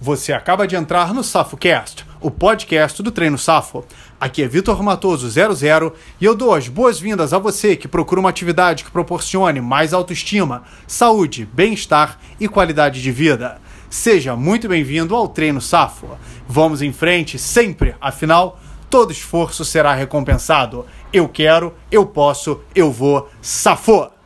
Você acaba de entrar no SafoCast, o podcast do Treino Safo. Aqui é Vitor Matoso 00 e eu dou as boas-vindas a você que procura uma atividade que proporcione mais autoestima, saúde, bem-estar e qualidade de vida. Seja muito bem-vindo ao Treino Safo. Vamos em frente sempre, afinal, todo esforço será recompensado. Eu quero, eu posso, eu vou, safo!